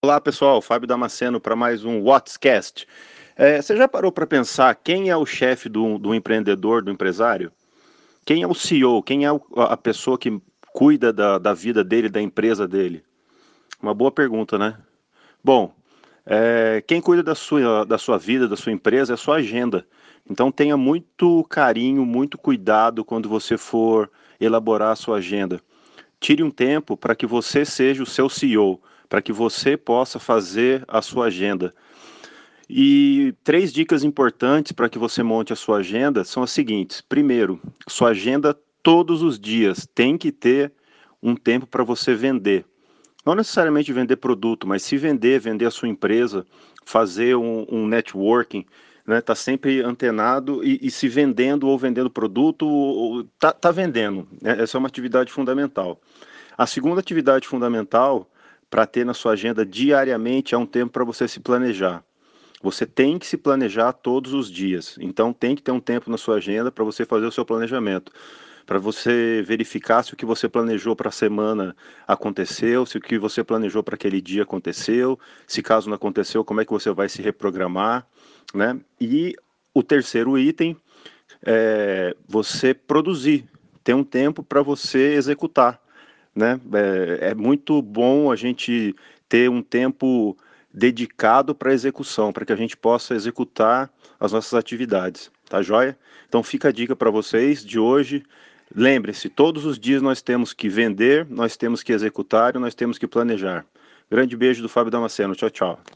Olá pessoal, Fábio Damasceno para mais um Whatscast. É, você já parou para pensar quem é o chefe do, do, empreendedor, do empresário? Quem é o CEO? Quem é a pessoa que cuida da, da vida dele, da empresa dele? Uma boa pergunta, né? Bom, é, quem cuida da sua, da sua vida, da sua empresa, é a sua agenda. Então tenha muito carinho, muito cuidado quando você for elaborar a sua agenda. Tire um tempo para que você seja o seu CEO para que você possa fazer a sua agenda. E três dicas importantes para que você monte a sua agenda são as seguintes: primeiro, sua agenda todos os dias tem que ter um tempo para você vender. Não necessariamente vender produto, mas se vender, vender a sua empresa, fazer um, um networking, né? Tá sempre antenado e, e, se vendendo ou vendendo produto, tá, tá vendendo. Né? Essa é uma atividade fundamental. A segunda atividade fundamental para ter na sua agenda diariamente é um tempo para você se planejar. Você tem que se planejar todos os dias. Então tem que ter um tempo na sua agenda para você fazer o seu planejamento. Para você verificar se o que você planejou para a semana aconteceu, se o que você planejou para aquele dia aconteceu, se caso não aconteceu, como é que você vai se reprogramar, né? E o terceiro item é você produzir, ter um tempo para você executar né? É, é muito bom a gente ter um tempo dedicado para execução, para que a gente possa executar as nossas atividades, tá joia? Então fica a dica para vocês de hoje. Lembre-se, todos os dias nós temos que vender, nós temos que executar e nós temos que planejar. Grande beijo do Fábio Damasceno. Tchau, tchau.